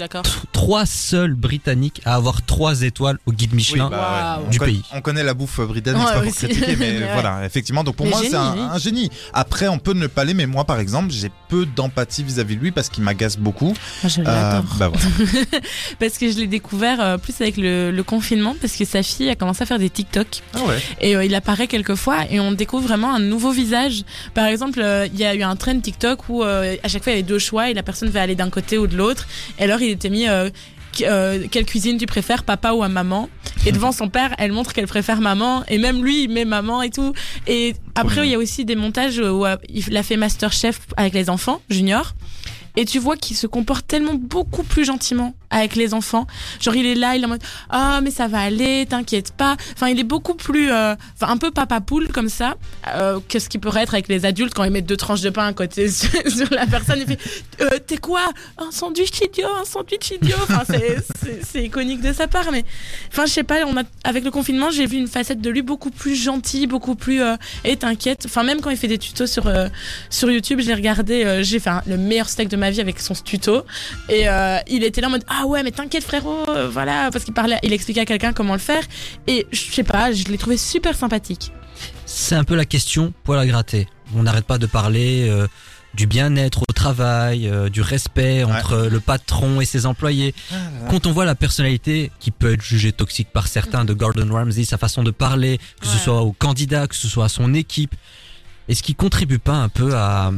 trois seuls britanniques à avoir trois étoiles au guide Michelin. bah Du pays. On connaît la bouffe britannique, Ouais, c'est pas pour critiquer, mais, Mais ouais. voilà, effectivement. Donc pour Mais moi, c'est un, oui. un génie. Après, on peut ne pas l'aimer. Moi, par exemple, j'ai peu d'empathie vis-à-vis de lui parce qu'il m'agace beaucoup. Moi, je Euh, bah voilà. Parce que je l'ai découvert euh, plus avec le, le confinement, parce que sa fille a commencé à faire des TikTok. Ah ouais. Et euh, il apparaît quelques fois et on découvre vraiment un nouveau visage. Par exemple, euh, il y a eu un trend TikTok où euh, à chaque fois il y avait deux choix et la personne va aller d'un côté ou de l'autre. Et alors il était mis euh, euh, quelle cuisine tu préfères, papa ou à maman? Et devant son père, elle montre qu'elle préfère maman. Et même lui, il met maman et tout. Et après, il y a aussi des montages où il a fait Masterchef avec les enfants, junior. Et tu vois qu'il se comporte tellement beaucoup plus gentiment avec les enfants. Genre il est là, il est en mode ah mais ça va aller, t'inquiète pas. Enfin il est beaucoup plus, euh, enfin un peu papa poule comme ça euh, que ce qui pourrait être avec les adultes quand ils mettent deux tranches de pain à côté sur, la personne. Il fait euh, t'es quoi? Un sandwich idiot, un sandwich idiot. Enfin c'est iconique de sa part, mais enfin je sais pas. On a avec le confinement j'ai vu une facette de lui beaucoup plus gentille, beaucoup plus euh, et t'inquiète. Enfin même quand il fait des tutos sur euh, sur YouTube, je l'ai regardé, j'ai fait le meilleur steak de ma vie avec son tuto. Et il était là en mode Ah ouais, mais t'inquiète frérot, euh, voilà, parce qu'il parlait, il expliquait à quelqu'un comment le faire. Et je sais pas, je l'ai trouvé super sympathique. C'est un peu la question poil à gratter. On n'arrête pas de parler euh, du bien-être au travail, euh, du respect entre le patron et ses employés. Quand on voit la personnalité qui peut être jugée toxique par certains de Gordon Ramsay, sa façon de parler, que ce soit aux candidats, que ce soit à son équipe, est-ce qu'il contribue pas un peu à,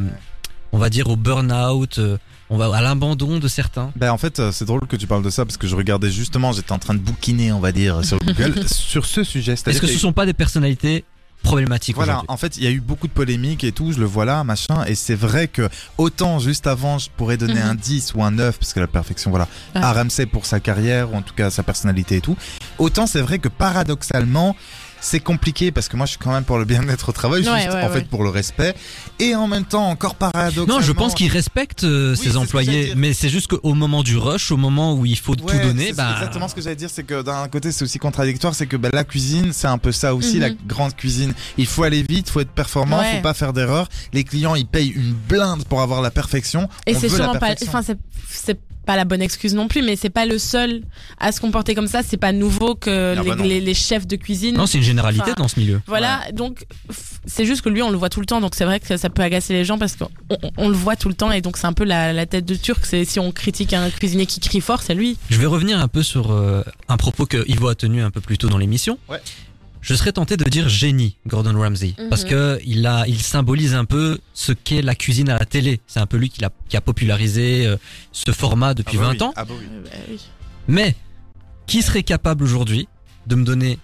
on va dire, au burn-out, euh, on va à l'abandon de certains Ben en fait, euh, c'est drôle que tu parles de ça parce que je regardais justement, j'étais en train de bouquiner, on va dire, sur Google sur ce sujet. Est-ce que ce sont pas des personnalités problématiques Voilà, en fait, il y a eu beaucoup de polémiques et tout, je le vois là, machin, et c'est vrai que autant juste avant, je pourrais donner Mhm. un 10 ou un 9, parce que la perfection, voilà, Ah. à Ramsey pour sa carrière, ou en tout cas sa personnalité et tout, autant c'est vrai que paradoxalement, c'est compliqué parce que moi je suis quand même pour le bien-être au travail, Ouais, juste ouais, en fait pour le respect, et en même temps encore paradoxalement. Non, je pense qu'il respecte euh, Oui, ses ce employés, mais c'est juste qu'au moment du rush, au moment où il faut tout donner, c'est bah exactement ce que j'allais dire, c'est que d'un côté c'est aussi contradictoire, c'est que bah, la cuisine c'est un peu ça aussi, Mhm. la grande cuisine. Il faut aller vite, faut être performant, Ouais. faut pas faire d'erreur. Les clients ils payent une blinde pour avoir la perfection. Et c'est sûrement pas, enfin c'est c'est pas la bonne excuse non plus, mais c'est pas le seul à se comporter comme ça. C'est pas nouveau que Ah les, bah les- les chefs de cuisine. non, c'est une généralité dans ce milieu. Voilà, donc c'est juste que lui on le voit tout le temps, donc c'est vrai que ça peut agacer les gens parce qu'on on- on le voit tout le temps et donc c'est un peu la, la tête de turc. C'est si on critique un cuisinier qui crie fort, c'est lui. Je vais revenir un peu sur euh, un propos que Ivo a tenu un peu plus tôt dans l'émission. Ouais. Je serais tenté de dire génie, Gordon Ramsay, Mhm. parce que il a, il symbolise un peu ce qu'est la cuisine à la télé. C'est un peu lui qui a, qui a popularisé euh, ce format depuis Ah bah 20 oui, ans. ah bah oui. Mais qui serait capable aujourd'hui de me donner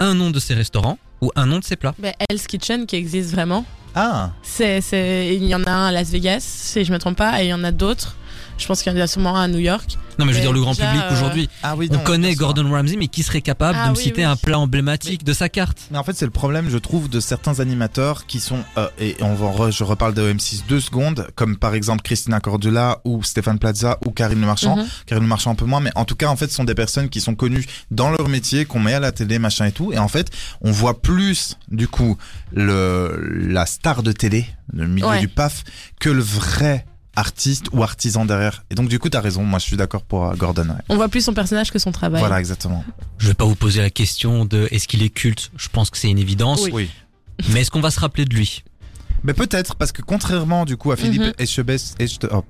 un nom de ses restaurants ou un nom de ses plats? Ben, Hell's Kitchen qui existe vraiment. Ah, C'est, c'est, il y en a un à Las Vegas, si je me trompe pas, et il y en a d'autres. Je pense qu'il y en a sûrement un à New York. Non, mais je veux dire le grand déjà, public euh, aujourd'hui. ah oui. On non, connaît. Gordon Ramsay, mais qui serait capable Ah de me oui, citer oui. un plat emblématique de sa carte? Mais en fait, c'est le problème, je trouve, de certains animateurs qui sont, euh, et on va, re- je reparle de M6 deux secondes, comme par exemple Christina Cordula ou Stéphane Plaza ou Karine Le Marchand. Mhm. Karine Le Marchand un peu moins, mais en tout cas, en fait, ce sont des personnes qui sont connues dans leur métier, qu'on met à la télé, machin et tout. Et en fait, on voit plus, du coup, le, la star de télé, le milieu Ouais. du PAF, que le vrai artiste ou artisan derrière. Et donc, du coup, t'as raison, moi, je suis d'accord pour euh, Gordon. ouais. On voit plus son personnage que son travail. Voilà, exactement. Je vais pas vous poser la question de est-ce qu'il est culte? Je pense que c'est une évidence. Oui. Mais est-ce qu'on va se rappeler de lui? Mais peut-être, parce que contrairement, du coup, à Philippe Mhm. Etchebest, Etche- oh.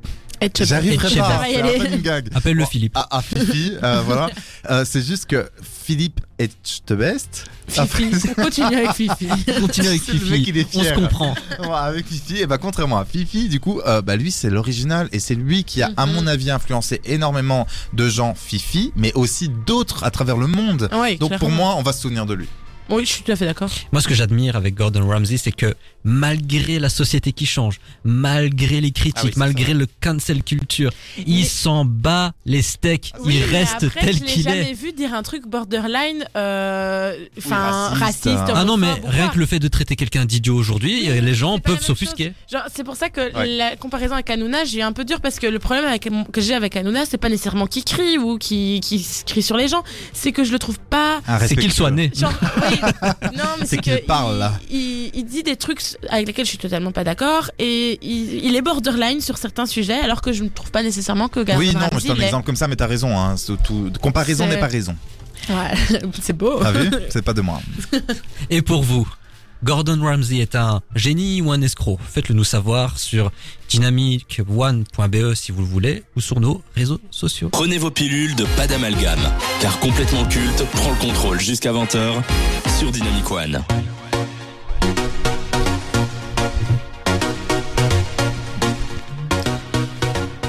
J'arriverai pas, c'est aller. un peu une gag. Appelle-le Bon, Philippe. À, à Fifi, euh, voilà. Euh, c'est juste que Philippe Etchebest. Fifi. Continue avec Fifi. Continue avec Le mec, Fifi. il est On se comprend. Ouais, avec Fifi, et bah contrairement à Fifi, du coup, euh, bah lui c'est l'original et c'est lui qui a, à mon avis, influencé énormément de gens Fifi, mais aussi d'autres à travers le monde. Ouais, Donc pour moi, on va se souvenir de lui. Oui, je suis tout à fait d'accord. Moi, ce que j'admire avec Gordon Ramsay, c'est que malgré la société qui change, malgré les critiques, Ah oui, malgré le cancel culture, il s'en bat les steaks. Oui, il reste après, tel je l'ai qu'il jamais est. vu dire un truc borderline, euh, enfin Oui, raciste. raciste. Ah non, mais rien que le fait de traiter quelqu'un d'idiot aujourd'hui, Oui, les gens peuvent s'offusquer. C'est pour ça que Ouais. la comparaison avec Hanouna, j'ai un peu dur parce que le problème avec, que j'ai avec Hanouna, c'est pas nécessairement qu'il crie ou qu'il qui crie sur les gens, c'est que je le trouve pas. C'est qu'il soit né. Genre, non, mais C'est c'est qu'il que parle, il- là. Il, il dit des trucs avec lesquels je suis totalement pas d'accord et il, il est borderline sur certains sujets alors que je ne trouve pas nécessairement que Oui, non, donne un exemple comme ça, mais t'as raison. Hein, c'est tout- comparaison C'est- n'est pas raison. Ouais, c'est beau. T'as vu? C'est pas de moi. Et pour vous, Gordon Ramsay est un génie ou un escroc Faites-le nous savoir sur dynamic1.be si vous le voulez ou sur nos réseaux sociaux. Prenez vos pilules de pas d'amalgame, car complètement culte prend le contrôle jusqu'à 20h sur Dynamic One.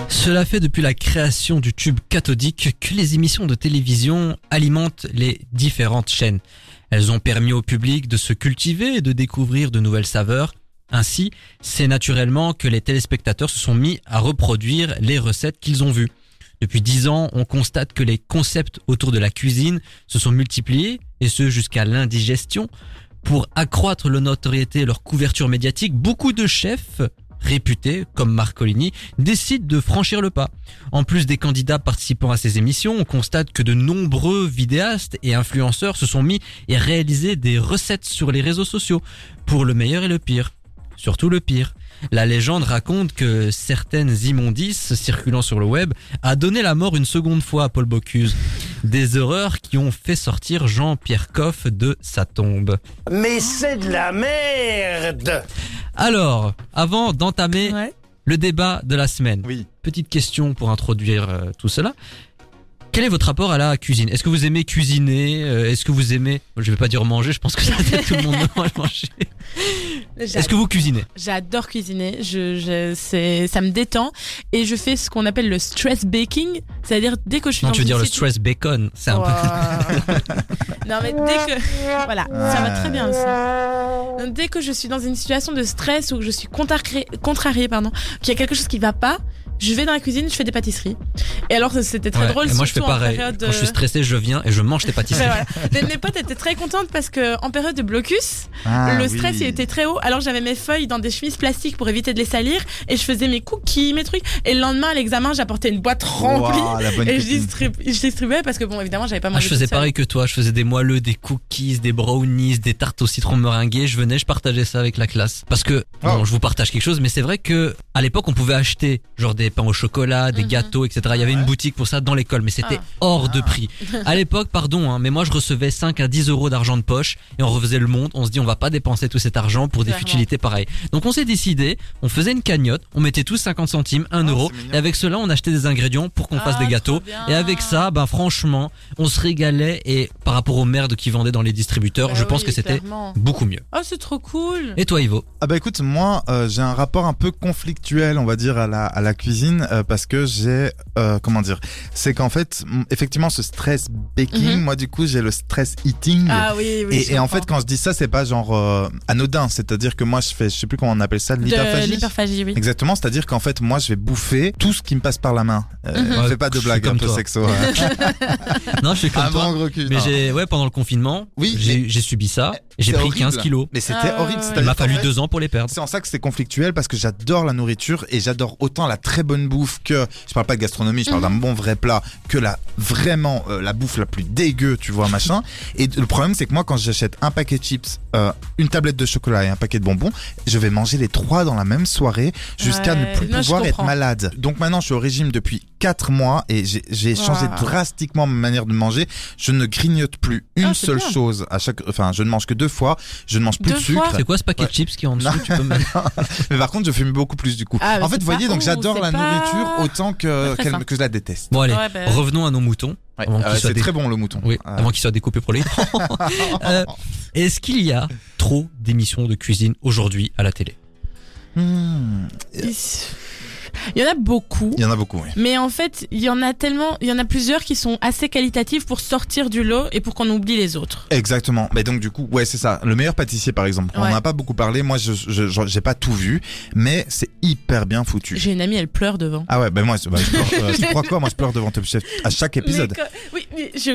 Cela fait depuis la création du tube cathodique que les émissions de télévision alimentent les différentes chaînes. Elles ont permis au public de se cultiver et de découvrir de nouvelles saveurs. Ainsi, c'est naturellement que les téléspectateurs se sont mis à reproduire les recettes qu'ils ont vues. Depuis dix ans, on constate que les concepts autour de la cuisine se sont multipliés, et ce jusqu'à l'indigestion. Pour accroître leur notoriété et leur couverture médiatique, beaucoup de chefs réputés, comme Marcolini, décident de franchir le pas. En plus des candidats participant à ces émissions, on constate que de nombreux vidéastes et influenceurs se sont mis et réalisé des recettes sur les réseaux sociaux, pour le meilleur et le pire. Surtout le pire. La légende raconte que certaines immondices circulant sur le web a donné la mort une seconde fois à Paul Bocuse. Des horreurs qui ont fait sortir Jean-Pierre Coff de sa tombe. Mais c'est de la merde Alors, avant d'entamer Ouais. le débat de la semaine, Oui. petite question pour introduire euh, tout cela. Quel est votre rapport à la cuisine? Est-ce que vous aimez cuisiner? Euh, Est-ce que vous aimez Je vais pas dire manger, je pense que ça tout le monde mange manger. Est-ce que vous cuisinez? J'adore cuisiner, je, je, c'est, ça me détend et je fais ce qu'on appelle le stress baking, c'est-à-dire dès que je suis Non, dans tu veux dire le stress bacon, c'est un peu Ouah. non mais dès que voilà, ça va très bien aussi. Dès que je suis dans une situation de stress ou que je suis contrariée, contrariée pardon, qu'il y a quelque chose qui va pas, je vais dans la cuisine, je fais des pâtisseries. Et alors c'était très Ouais, drôle. et moi je fais pareil. période Quand je suis stressé, je viens et je mange tes pâtisseries. Ouais, voilà. Mais mes potes étaient très contentes parce que en période de blocus, Ah, le oui. stress il était très haut. Alors j'avais mes feuilles dans des chemises plastiques pour éviter de les salir et je faisais mes cookies, mes trucs. Et le lendemain à l'examen, j'apportais une boîte remplie et je, copine. distribu- je distribuais parce que bon évidemment j'avais pas Ah, mangé. je faisais pareil que toi, je faisais des moelleux, des cookies, des brownies, des tartes au citron meringuées, je venais, je partageais ça avec la classe. Parce que, bon, Oh. je vous partage quelque chose, mais c'est vrai que à l'époque on pouvait acheter genre des pains au chocolat, des Mhm. gâteaux, etc. Il y avait une boutique pour ça dans l'école, mais c'était Ah. hors de prix. À l'époque, pardon, hein, mais moi je recevais 5 à 10 euros d'argent de poche et on refaisait le monde, on se dit on va pas dépenser tout cet argent pour des Clairement. futilités pareilles. Donc on s'est décidé, on faisait une cagnotte, on mettait tous 50 centimes, 1 Oh, euro, et avec cela on achetait des ingrédients pour qu'on fasse Ah, des gâteaux. Et avec ça, ben franchement, on se régalait et par rapport aux merdes qui vendaient dans les distributeurs, Bah je pense que c'était beaucoup mieux. Oh c'est trop cool. Et toi Ivo? Ah bah écoute, moi euh, j'ai un rapport un peu conflictuel, on va dire, à la, à la cuisine euh, parce que j'ai, euh, comment dire, c'est qu'en fait, effectivement, ce stress baking, Mhm. moi du coup j'ai le stress eating. Ah oui oui. et, je et en fait, quand je dis ça, c'est pas genre euh, anodin, c'est-à-dire que moi je fais, je sais plus comment on appelle ça, de l'hyperphagie. l'hyperphagie oui. Exactement, c'est-à-dire qu'en fait, moi, je vais bouffer tout ce qui me passe par la main. Euh, Mhm. Fais pas de Je blagues un comme peu toi. sexo. hein. Non, je suis comme Un toi. bon gros cul. Mais j'ai, ouais, pendant le confinement, Oui, j'ai, subi ça. J'ai pris horrible. 15 kilos. Mais c'était Ah, horrible. Il m'a fallu deux ans pour les perdre. C'est en ça que c'est conflictuel parce que j'adore la nourriture et j'adore autant la très bonne bouffe que je parle pas de gastronomie, je parle d'un bon vrai plat que la vraiment euh, la bouffe la plus dégueu, tu vois machin. Et le problème c'est que moi quand j'achète un paquet de chips, euh, une tablette de chocolat et un paquet de bonbons, je vais manger les trois dans la même soirée jusqu'à Ouais, ne plus pouvoir être malade. Donc maintenant je suis au régime depuis 4 mois et j'ai changé Wow. drastiquement ma manière de manger. Je ne grignote plus une Ah, c'est seule bien. chose à chaque enfin je ne mange que deux fois, je ne mange plus Deux de sucre. C'est quoi ce paquet Ouais. de chips qui est en dessous. Tu peux me- Mais par contre, je fume beaucoup plus du coup. Ah, en fait, vous voyez, donc j'adore la nourriture autant que, que je la déteste. Bon allez, Ouais, bah, revenons à nos moutons. Ouais, euh, c'est dé- très bon le mouton. Oui, Euh, avant qu'il soit découpé pour les Euh, Est-ce qu'il y a trop d'émissions de cuisine aujourd'hui à la télé? Hmm, Il y en a beaucoup. Il y en a beaucoup, oui. Mais en fait, il y en a tellement, il y en a plusieurs qui sont assez qualitatives pour sortir du lot et pour qu'on oublie les autres. Exactement. Mais donc du coup, ouais, c'est ça. Le meilleur pâtissier, par exemple. On Ouais. n'en a pas beaucoup parlé. Moi, je, je, je- j'ai pas tout vu, mais c'est hyper bien foutu. J'ai une amie, elle pleure devant. Ah ouais, ben moi, je- bah, je pleure, euh, tu crois quoi? Moi, je pleure devant Top Chef à chaque épisode. Mais oui, mais je.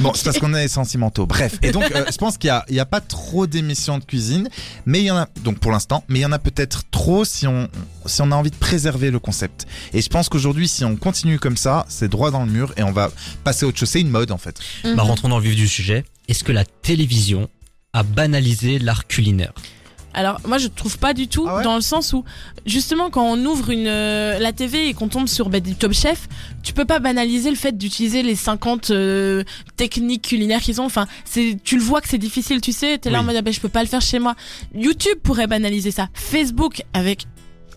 Bon, c'est parce qu'on est sentimentaux. Bref. Et donc, euh, je pense qu'il y a, a pas trop d'émissions de cuisine, mais il y en a, donc pour l'instant, mais il y en a peut-être trop si on, si on a envie de préserver le concept. Et je pense qu'aujourd'hui, si on continue comme ça, c'est droit dans le mur et on va passer à autre chose. C'est une mode, en fait. Mhm. Bah, rentrons dans le vif du sujet. Est-ce que la télévision a banalisé l'art culinaire? Alors moi je trouve pas du tout Ah ouais? dans le sens où justement quand on ouvre une euh, la TV et qu'on tombe sur bah, du Top Chef, tu peux pas banaliser le fait d'utiliser les 50 euh, techniques culinaires qu'ils ont. Enfin, c'est tu le vois que c'est difficile, tu sais, t'es là en mode ah, ben, je peux pas le faire chez moi. YouTube pourrait banaliser ça. Facebook avec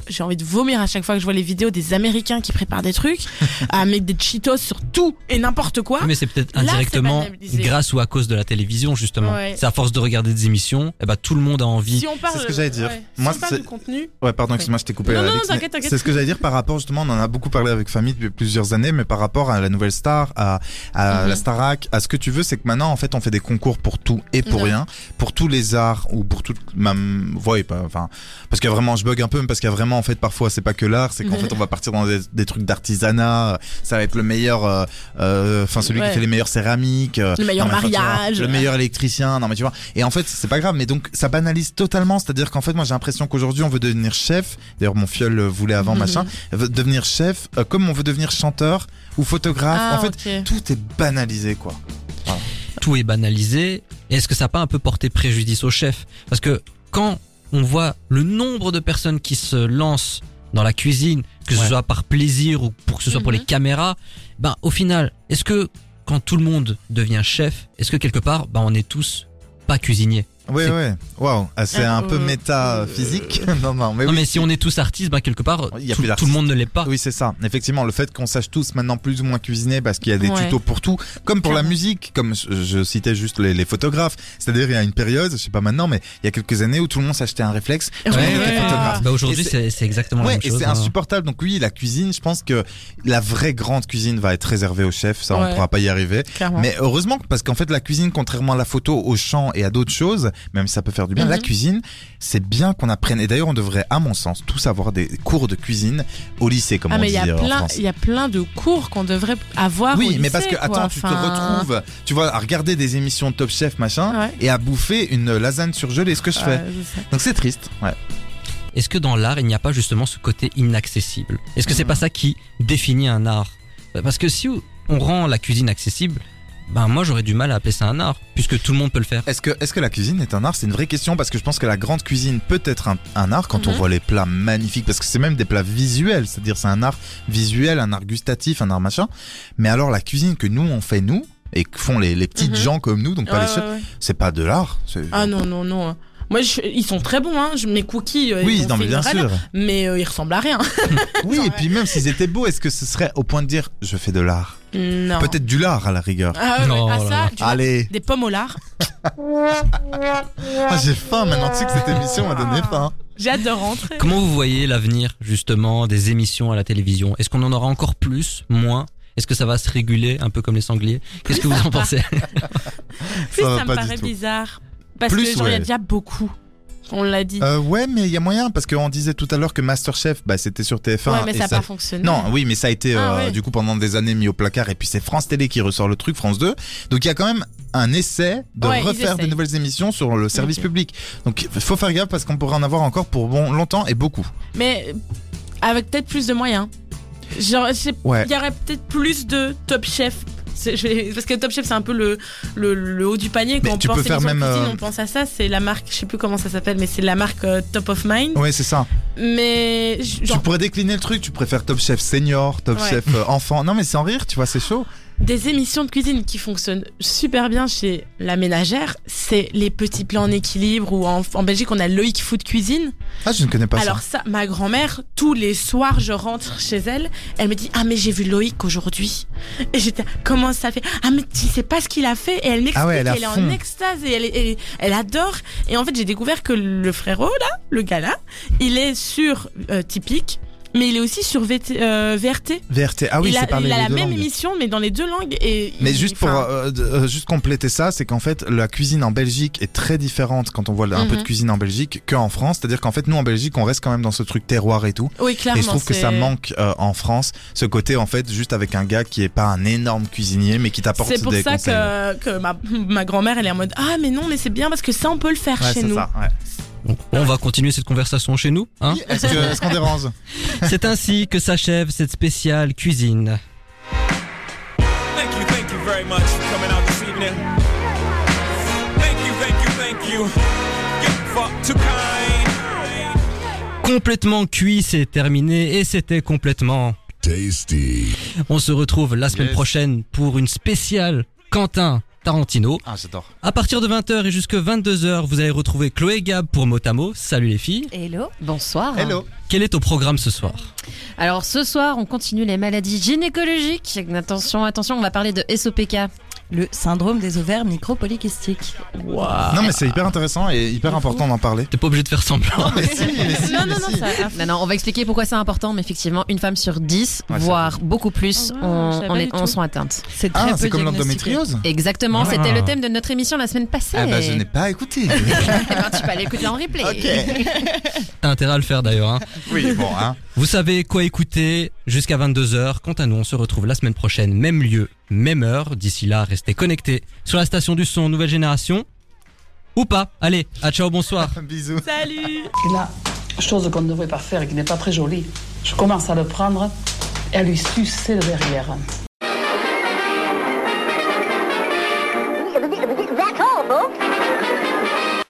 j'ai envie de vomir à chaque fois que je vois les vidéos des Américains qui préparent des trucs à mettre des Cheetos sur tout et n'importe quoi. Mais c'est peut-être indirectement grâce ou à cause de la télévision justement. Ouais. C'est à force de regarder des émissions, et bah tout le monde a envie. Si on parle, C'est ce que j'allais dire. ouais, Moi, si on parle c'est- du contenu, Ouais, pardon, excuse-moi, je t'ai coupé. Non, non, t'inquiète, t'inquiète. C'est ce que j'allais dire par rapport, justement, on en a beaucoup parlé avec famille depuis plusieurs années, mais par rapport à la nouvelle star, à, à Mhm. la Starac, à ce que tu veux, c'est que maintenant, en fait, on fait des concours pour tout et pour Ouais. rien, pour tous les arts ou pour tout, même, ouais, pas, enfin, parce qu'il y a vraiment, je bug un peu, mais parce qu'il y a vraiment, en fait, parfois, c'est pas que l'art, c'est qu'en Mhm. fait, on va partir dans des, des trucs d'artisanat, euh, ça va être le meilleur, euh, euh, enfin, celui Ouais. qui fait les meilleures céramiques, euh, Le meilleur non, mais enfin, tu vois, mariage. le meilleur électricien, non, mais tu vois. Et en fait, c'est pas grave, mais donc, ça banalise totalement, c'est-à-dire qu'en fait, moi, j'ai l'impression qu'aujourd'hui, on veut devenir chef. D'ailleurs, mon fiole le voulait avant, Mhm. machin. Devenir chef, euh, comme on veut devenir chanteur ou photographe. Ah, en fait, tout est banalisé, quoi. tout est banalisé. Et est-ce que ça n'a pas un peu porté préjudice au chef? Parce que quand on voit le nombre de personnes qui se lancent dans la cuisine, que ce Ouais. soit par plaisir ou pour que ce soit pour Mhm. les caméras, ben au final, est-ce que quand tout le monde devient chef, est-ce que quelque part, ben on est tous pas cuisiniers? Oui, oui. Waouh, Ah, c'est Euh, un peu euh, méta euh, physique. non, non, mais non oui. mais si on est tous artistes, bah quelque part, Il y a tout, plus tout d'artistes. le monde ne l'est pas. Oui, c'est ça. Effectivement, le fait qu'on sache tous maintenant plus ou moins cuisiner parce qu'il y a des Ouais. tutos pour tout, comme pour la musique, comme je, je citais juste les, les photographes. C'est-à-dire, il y a une période, je sais pas maintenant, mais il y a quelques années où tout le monde s'achetait un réflexe. Ouais, Tout le monde ouais. Bah aujourd'hui Et c'est- exactement la Ouais, même et chose. c'est hein. insupportable. Donc oui, la cuisine, je pense que la vraie grande cuisine va être réservée au chef. Ça, on pourra pas y arriver. Clairement. Mais heureusement, parce qu'en fait, la cuisine, contrairement à la photo, au chant et à d'autres choses, même si ça peut faire du bien, la Mhm. cuisine, c'est bien qu'on apprenne. Et d'ailleurs, on devrait, à mon sens, tous avoir des cours de cuisine au lycée, comme ah on mais il dit y a en plein, France. il y a plein de cours qu'on devrait avoir. Oui, au mais parce que lycée, attends, tu te retrouves, tu vois, à regarder des émissions de Top Chef machin Ouais. et à bouffer une lasagne surgelée, ce que je fais. ouais, je sais. Donc c'est triste. Ouais. Est-ce que dans l'art, il n'y a pas justement ce côté inaccessible? Est-ce que c'est pas ça qui définit un art? Parce que si on rend la cuisine accessible, ben moi j'aurais du mal à appeler ça un art, puisque tout le monde peut le faire. Est-ce que, est-ce que la cuisine est un art? C'est une vraie question parce que je pense que la grande cuisine peut être un, un art quand on Mhm. voit les plats magnifiques parce que c'est même des plats visuels, c'est-à-dire c'est un art visuel, un art gustatif, un art machin. Mais alors la cuisine que nous on fait nous et que font les, les petites Mhm. gens comme nous, donc pas Ouais, les chefs, ouais, ouais. c'est pas de l'art. Ah non non non. Moi, je- ils sont très bons, hein. Je- Mes cookies, euh, oui, ils non mais bien sûr. mais euh, ils ressemblent à rien. Oui, et puis même s'ils étaient beaux, est-ce que ce serait au point de dire je fais de l'art? Non. Peut-être du lard à la rigueur. Ah, ouais, Non, ah, là, ça, là. du lard, Allez, des pommes au lard. Ah, j'ai faim maintenant. Tu sais que cette émission m'a donné faim. J'ai hâte de rentrer. Comment vous voyez l'avenir justement des émissions à la télévision? Est-ce qu'on en aura encore plus, moins? Est-ce que ça va se réguler un peu comme les sangliers? Qu'est-ce que vous en pensez? Plus, va ça, me pas du paraît tout. bizarre. Parce Plus, que genre, il y a ouais. déjà beaucoup. On l'a dit. Euh, ouais, mais il y a moyen parce qu'on disait tout à l'heure que Masterchef, bah, c'était sur TF1. ouais, mais et ça n'a pas fonctionné. Non, oui, mais ça a été Ah euh, ouais. du coup pendant des années mis au placard et puis c'est France Télé qui ressort le truc, France 2. Donc il y a quand même un essai de Ouais, refaire des nouvelles émissions sur le service public. Donc il faut faire gaffe parce qu'on pourrait en avoir encore pour bon longtemps et beaucoup. Mais avec peut-être plus de moyens. Genre, il Ouais. y aurait peut-être plus de Top Chef. Je Parce que Top Chef, c'est un peu le, le, le haut du panier. Mais Quand tu on peux pense faire même, cuisine, euh, on pense à ça. C'est la marque, je sais plus comment ça s'appelle, mais c'est la marque euh, Top of Mind. Ouais, c'est ça. Mais Tu pourrais décliner le truc, tu préfères Top Chef senior, Top Ouais. Chef euh, enfant. Non mais sans rire, tu vois, c'est chaud. Des émissions de cuisine qui fonctionnent super bien chez la ménagère, c'est les petits plats en équilibre ou en, en Belgique on a Loïc Food Cuisine. Ah, je ne connais pas Alors ça, ma grand-mère, tous les soirs je rentre chez elle, elle me dit ah mais j'ai vu Loïc aujourd'hui. Et j'étais comment ça fait? Ah mais tu sais pas ce qu'il a fait? Et elle m'explique, Ah ouais, elle est elle en extase et elle, elle, elle adore. Et en fait j'ai découvert que le frérot là, le gars là, il est sur euh, Typique. Mais il est aussi sur VT, euh, VRT. VRT. Ah oui, il a, c'est il a la même langues. émission, mais dans les deux langues. Et Mais il- juste pour euh, euh, juste compléter ça, c'est qu'en fait la cuisine en Belgique est très différente quand on voit un peu de Mhm. cuisine en Belgique qu'en France. C'est-à-dire qu'en fait nous en Belgique on reste quand même dans ce truc terroir et tout. oui, clairement. et je trouve que c'est- ça manque euh, en France, ce côté en fait juste avec un gars qui est pas un énorme cuisinier mais qui t'apporte des C'est pour ça conseils. que, que ma, ma grand-mère, elle est en mode Ah, mais non, mais c'est bien parce que ça, on peut le faire Ouais, chez c'est nous. ça. ouais. On va continuer cette conversation chez nous. Hein Est-ce que- est-ce qu'on dérange C'est ainsi que s'achève cette spéciale cuisine. Thank you, thank you very much for coming out this evening. Thank you, thank you, thank you. You're fuck too kind. Complètement cuit, c'est terminé et c'était complètement. Tasty. On se retrouve la semaine Yes. prochaine pour une spéciale Quentin Tarantino. Ah j'adore. À partir de 20h et jusque 22h, vous allez retrouver Chloé Gab pour Motamo. Salut les filles. Hello. Bonsoir. Hello. Quel est au programme ce soir? Alors ce soir, on continue les maladies gynécologiques. Attention, attention, on va parler de SOPK. Le syndrome des ovaires micropolykystiques. Non mais c'est hyper intéressant et hyper important d'en parler. T'es pas obligé de faire semblant. Mais si, mais si, Non, mais non, non, si. ça. Non, non, on va expliquer pourquoi c'est important, mais effectivement, une femme sur 10, Ouais, voire beaucoup plus, Ah je on, est, sont atteintes. C'est très Ah peu c'est comme l'endométriose Exactement, Ah. c'était le thème de notre émission la semaine passée. Ah bah je n'ai pas écouté. Eh ben, tu peux aller écouter en replay. T'as intérêt à le faire d'ailleurs. Hein. oui bon hein. Vous savez quoi écouter jusqu'à 22h. Quant à nous, on se retrouve la semaine prochaine, même lieu, même heure. D'ici là, restez connectés sur la station du son Nouvelle Génération. Ou pas. Allez, à ciao, bonsoir. Bisous. Salut La chose qu'on ne devrait pas faire et qui n'est pas très jolie, je commence à le prendre et à lui sucer le derrière. That's.